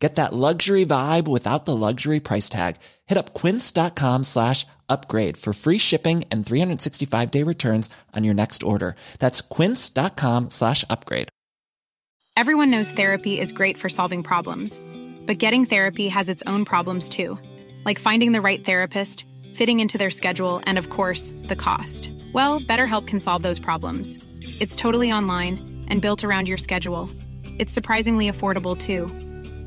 Get that luxury vibe without the luxury price tag. Hit up quince.com slash upgrade for free shipping and 365 day returns on your next order. That's quince.com slash upgrade. Everyone knows therapy is great for solving problems, but getting therapy has its own problems too, like finding the right therapist, fitting into their schedule, and of course, the cost. Well, BetterHelp can solve those problems. It's totally online and built around your schedule. It's surprisingly affordable too.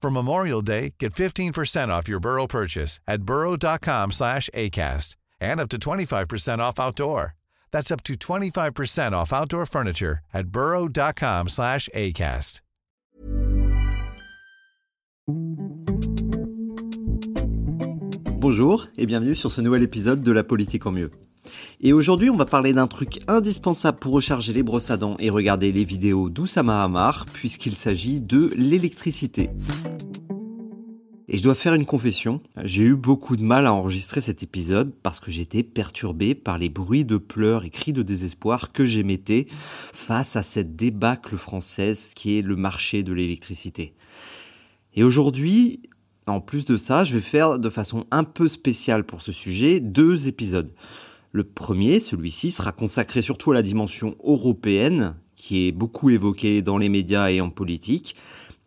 For Memorial Day, get 15% off your Burrow purchase at burrow.com slash ACAST and up to 25% off outdoor. That's up to 25% off outdoor furniture at burrow.com slash ACAST. Bonjour et bienvenue sur ce nouvel épisode de La politique en mieux. Et aujourd'hui, on va parler d'un truc indispensable pour recharger les brosses à dents et regarder les vidéos d'Oussama Hamar, puisqu'il s'agit de l'électricité. Et je dois faire une confession, j'ai eu beaucoup de mal à enregistrer cet épisode parce que j'étais perturbé par les bruits de pleurs et cris de désespoir que j'émettais face à cette débâcle française qui est le marché de l'électricité. Et aujourd'hui, en plus de ça, je vais faire de façon un peu spéciale pour ce sujet deux épisodes. Le premier, celui-ci, sera consacré surtout à la dimension européenne, qui est beaucoup évoquée dans les médias et en politique.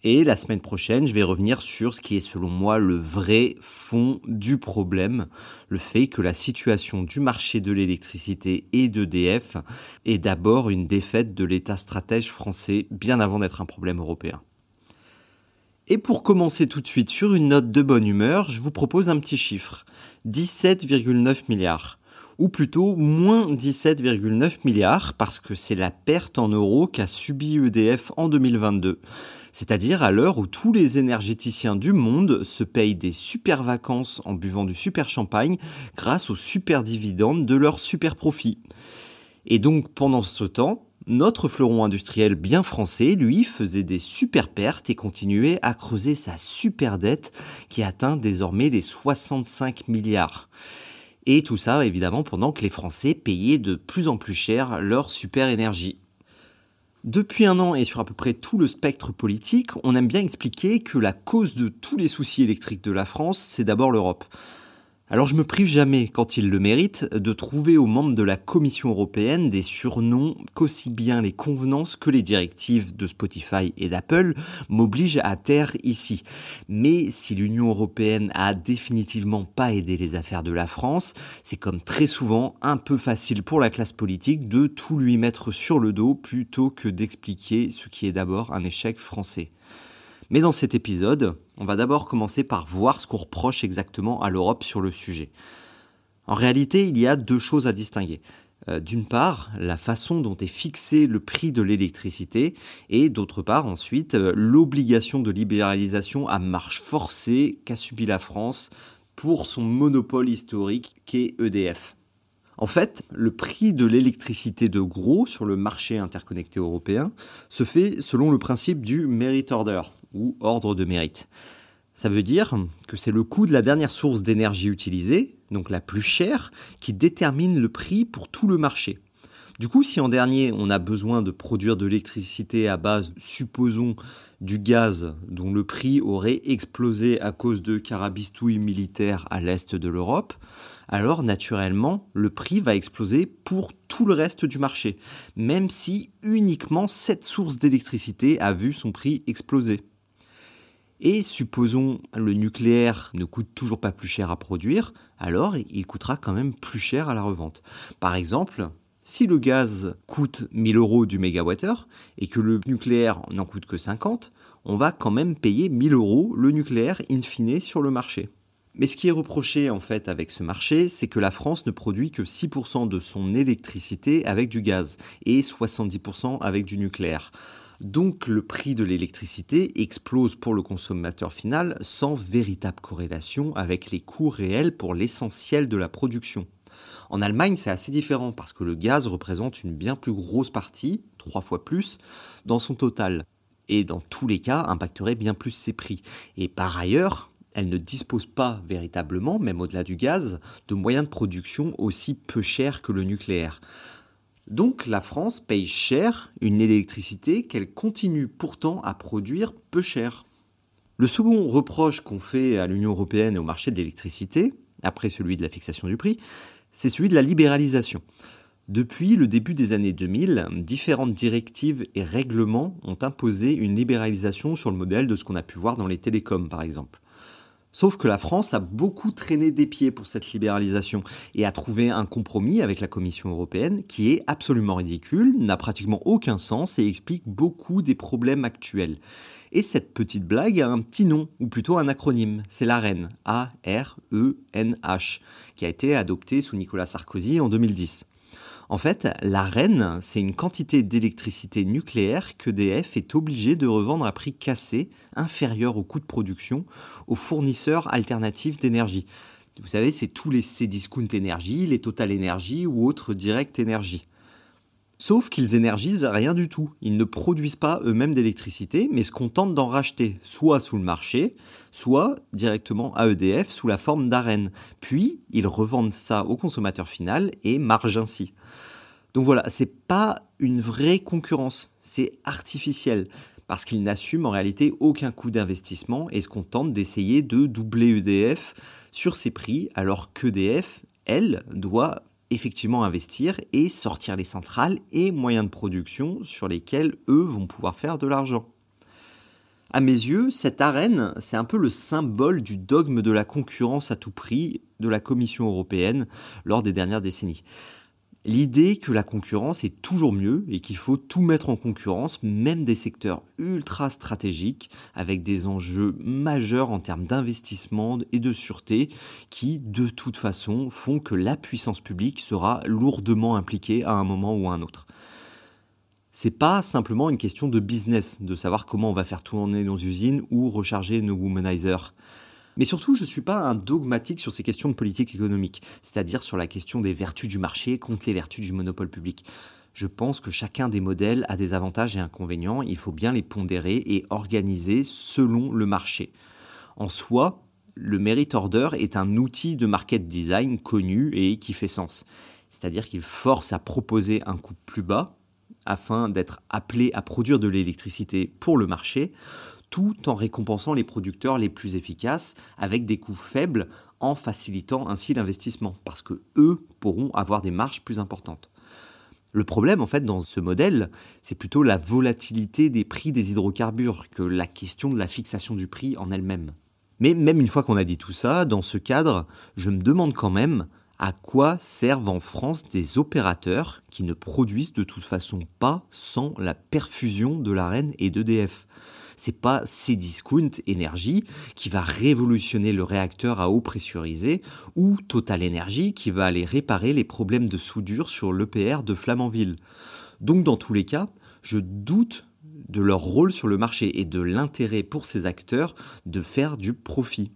Et la semaine prochaine, je vais revenir sur ce qui est selon moi le vrai fond du problème, le fait que la situation du marché de l'électricité et d'EDF est d'abord une défaite de l'État stratège français bien avant d'être un problème européen. Et pour commencer tout de suite sur une note de bonne humeur, je vous propose un petit chiffre. 17,9 milliards ou plutôt moins 17,9 milliards, parce que c'est la perte en euros qu'a subi EDF en 2022. C'est-à-dire à l'heure où tous les énergéticiens du monde se payent des super vacances en buvant du super champagne grâce aux super dividendes de leurs super profits. Et donc pendant ce temps, notre fleuron industriel bien français, lui, faisait des super pertes et continuait à creuser sa super dette qui atteint désormais les 65 milliards. Et tout ça, évidemment, pendant que les Français payaient de plus en plus cher leur super énergie. Depuis un an et sur à peu près tout le spectre politique, on aime bien expliquer que la cause de tous les soucis électriques de la France, c'est d'abord l'Europe. Alors je me prive jamais, quand il le mérite, de trouver aux membres de la Commission européenne des surnoms qu'aussi bien les convenances que les directives de Spotify et d'Apple m'obligent à taire ici. Mais si l'Union européenne a définitivement pas aidé les affaires de la France, c'est comme très souvent un peu facile pour la classe politique de tout lui mettre sur le dos plutôt que d'expliquer ce qui est d'abord un échec français. Mais dans cet épisode, on va d'abord commencer par voir ce qu'on reproche exactement à l'Europe sur le sujet. En réalité, il y a deux choses à distinguer. Euh, d'une part, la façon dont est fixé le prix de l'électricité et d'autre part ensuite euh, l'obligation de libéralisation à marche forcée qu'a subi la France pour son monopole historique qu'est EDF. En fait, le prix de l'électricité de gros sur le marché interconnecté européen se fait selon le principe du merit order, ou ordre de mérite. Ça veut dire que c'est le coût de la dernière source d'énergie utilisée, donc la plus chère, qui détermine le prix pour tout le marché. Du coup, si en dernier, on a besoin de produire de l'électricité à base, supposons, du gaz dont le prix aurait explosé à cause de carabistouilles militaires à l'est de l'Europe, alors naturellement, le prix va exploser pour tout le reste du marché, même si uniquement cette source d'électricité a vu son prix exploser. Et supposons le nucléaire ne coûte toujours pas plus cher à produire, alors il coûtera quand même plus cher à la revente. Par exemple, Si le gaz coûte 1000 euros du mégawattheure et que le nucléaire n'en coûte que 50, on va quand même payer 1000 euros le nucléaire in fine sur le marché. Mais ce qui est reproché en fait avec ce marché, c'est que la France ne produit que 6% de son électricité avec du gaz et 70% avec du nucléaire. Donc le prix de l'électricité explose pour le consommateur final sans véritable corrélation avec les coûts réels pour l'essentiel de la production. En Allemagne, c'est assez différent parce que le gaz représente une bien plus grosse partie, trois fois plus, dans son total. Et dans tous les cas, impacterait bien plus ses prix. Et par ailleurs, elle ne dispose pas véritablement, même au-delà du gaz, de moyens de production aussi peu chers que le nucléaire. Donc la France paye cher une électricité qu'elle continue pourtant à produire peu cher. Le second reproche qu'on fait à l'Union européenne et au marché de l'électricité, après celui de la fixation du prix, c'est celui de la libéralisation. Depuis le début des années 2000, différentes directives et règlements ont imposé une libéralisation sur le modèle de ce qu'on a pu voir dans les télécoms par exemple. Sauf que la France a beaucoup traîné des pieds pour cette libéralisation et a trouvé un compromis avec la Commission européenne qui est absolument ridicule, n'a pratiquement aucun sens et explique beaucoup des problèmes actuels. Et cette petite blague a un petit nom, ou plutôt un acronyme, c'est l'AREN, A-R-E-N-H, qui a été adopté sous Nicolas Sarkozy en 2010. En fait, la reine, c'est une quantité d'électricité nucléaire qu'EDF est obligé de revendre à prix cassé, inférieur au coût de production, aux fournisseurs alternatifs d'énergie. Vous savez, c'est tous les Cdiscount Energy, les Total Energy ou autres Direct Energy. Sauf qu'ils énergisent rien du tout. Ils ne produisent pas eux-mêmes d'électricité, mais se contentent d'en racheter, soit sous le marché, soit directement à EDF sous la forme d'arène. Puis, ils revendent ça au consommateur final et margent ainsi. Donc voilà, c'est pas une vraie concurrence, c'est artificiel parce qu'ils n'assument en réalité aucun coût d'investissement et se contentent d'essayer de doubler EDF sur ses prix alors qu'EDF, elle, doit effectivement investir et sortir les centrales et moyens de production sur lesquels eux vont pouvoir faire de l'argent. À mes yeux, cette arène, c'est un peu le symbole du dogme de la concurrence à tout prix de la Commission européenne lors des dernières décennies. L'idée que la concurrence est toujours mieux et qu'il faut tout mettre en concurrence, même des secteurs ultra stratégiques, avec des enjeux majeurs en termes d'investissement et de sûreté, qui de toute façon font que la puissance publique sera lourdement impliquée à un moment ou à un autre. C'est pas simplement une question de business, de savoir comment on va faire tourner nos usines ou recharger nos womanizers. Mais surtout, je ne suis pas un dogmatique sur ces questions de politique économique, c'est-à-dire sur la question des vertus du marché contre les vertus du monopole public. Je pense que chacun des modèles a des avantages et inconvénients, il faut bien les pondérer et organiser selon le marché. En soi, le merit order est un outil de market design connu et qui fait sens. C'est-à-dire qu'il force à proposer un coût plus bas afin d'être appelé à produire de l'électricité pour le marché, tout en récompensant les producteurs les plus efficaces avec des coûts faibles en facilitant ainsi l'investissement parce que eux pourront avoir des marges plus importantes. Le problème en fait dans ce modèle, c'est plutôt la volatilité des prix des hydrocarbures que la question de la fixation du prix en elle-même. Mais même une fois qu'on a dit tout ça, dans ce cadre, je me demande quand même à quoi servent en France des opérateurs qui ne produisent de toute façon pas sans la perfusion de la reine et d'EDF c'est pas Cdiscount Energy qui va révolutionner le réacteur à eau pressurisée ou Total Energy qui va aller réparer les problèmes de soudure sur l'EPR de Flamanville. Donc dans tous les cas, je doute de leur rôle sur le marché et de l'intérêt pour ces acteurs de faire du profit.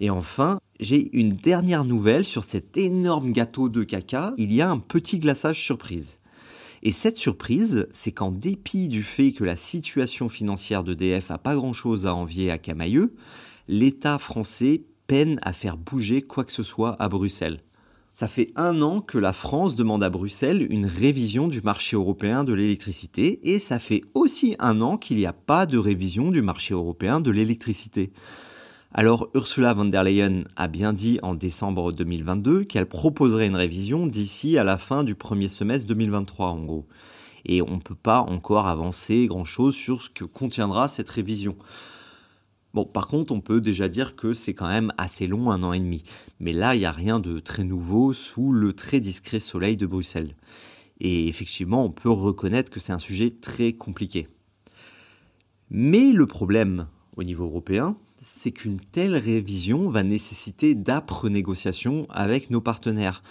Et enfin, j'ai une dernière nouvelle sur cet énorme gâteau de caca. Il y a un petit glaçage surprise. Et cette surprise, c'est qu'en dépit du fait que la situation financière d'EDF a pas grand-chose à envier à Camailleux, l'État français peine à faire bouger quoi que ce soit à Bruxelles. Ça fait un an que la France demande à Bruxelles une révision du marché européen de l'électricité et ça fait aussi un an qu'il n'y a pas de révision du marché européen de l'électricité. Alors Ursula von der Leyen a bien dit en décembre 2022 qu'elle proposerait une révision d'ici à la fin du premier semestre 2023 en gros. Et on ne peut pas encore avancer grand-chose sur ce que contiendra cette révision. Bon, par contre, on peut déjà dire que c'est quand même assez long, un an et demi. Mais là, il n'y a rien de très nouveau sous le très discret soleil de Bruxelles. Et effectivement, on peut reconnaître que c'est un sujet très compliqué. Mais le problème au niveau européen, c'est qu'une telle révision va nécessiter d'âpres négociations avec nos partenaires.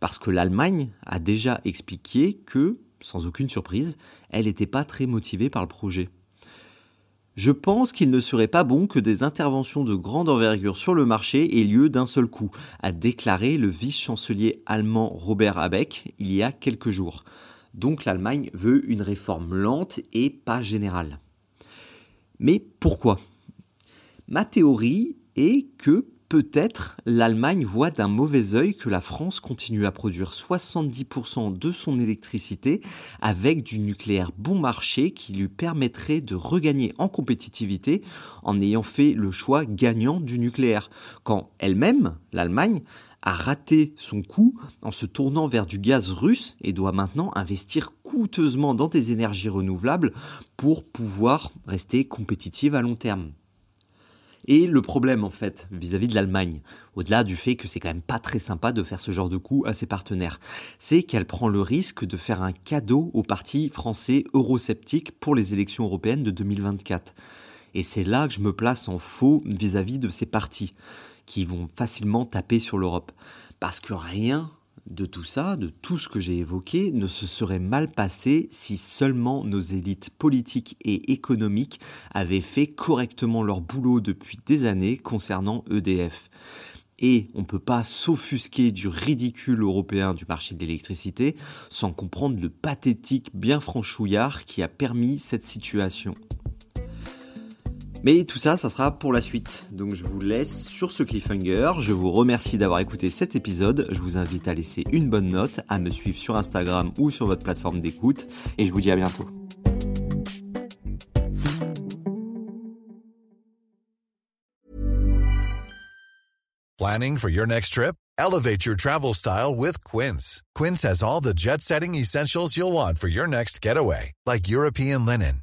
Parce que l'Allemagne a déjà expliqué que, sans aucune surprise, elle n'était pas très motivée par le projet. Je pense qu'il ne serait pas bon que des interventions de grande envergure sur le marché aient lieu d'un seul coup, a déclaré le vice-chancelier allemand Robert Habeck il y a quelques jours. Donc l'Allemagne veut une réforme lente et pas générale. Mais pourquoi? Ma théorie est que peut-être l'Allemagne voit d'un mauvais œil que la France continue à produire 70% de son électricité avec du nucléaire bon marché qui lui permettrait de regagner en compétitivité en ayant fait le choix gagnant du nucléaire, quand elle-même, l'Allemagne, a raté son coup en se tournant vers du gaz russe et doit maintenant investir coûteusement dans des énergies renouvelables pour pouvoir rester compétitive à long terme. Et le problème, en fait, vis-à-vis de l'Allemagne, au-delà du fait que c'est quand même pas très sympa de faire ce genre de coup à ses partenaires, c'est qu'elle prend le risque de faire un cadeau au parti français eurosceptique pour les élections européennes de 2024. Et c'est là que je me place en faux vis-à-vis de ces partis, qui vont facilement taper sur l'Europe. Parce que rien de tout ça, de tout ce que j'ai évoqué, ne se serait mal passé si seulement nos élites politiques et économiques avaient fait correctement leur boulot depuis des années concernant EDF. Et on ne peut pas s'offusquer du ridicule européen du marché de l'électricité sans comprendre le pathétique bien franchouillard qui a permis cette situation. Mais tout ça, ça sera pour la suite. Donc je vous laisse sur ce cliffhanger. Je vous remercie d'avoir écouté cet épisode. Je vous invite à laisser une bonne note, à me suivre sur Instagram ou sur votre plateforme d'écoute. Et je vous dis à bientôt. Planning for your next trip? Elevate your travel style with Quince. Quince has all the jet setting essentials you'll want for your next getaway, like European linen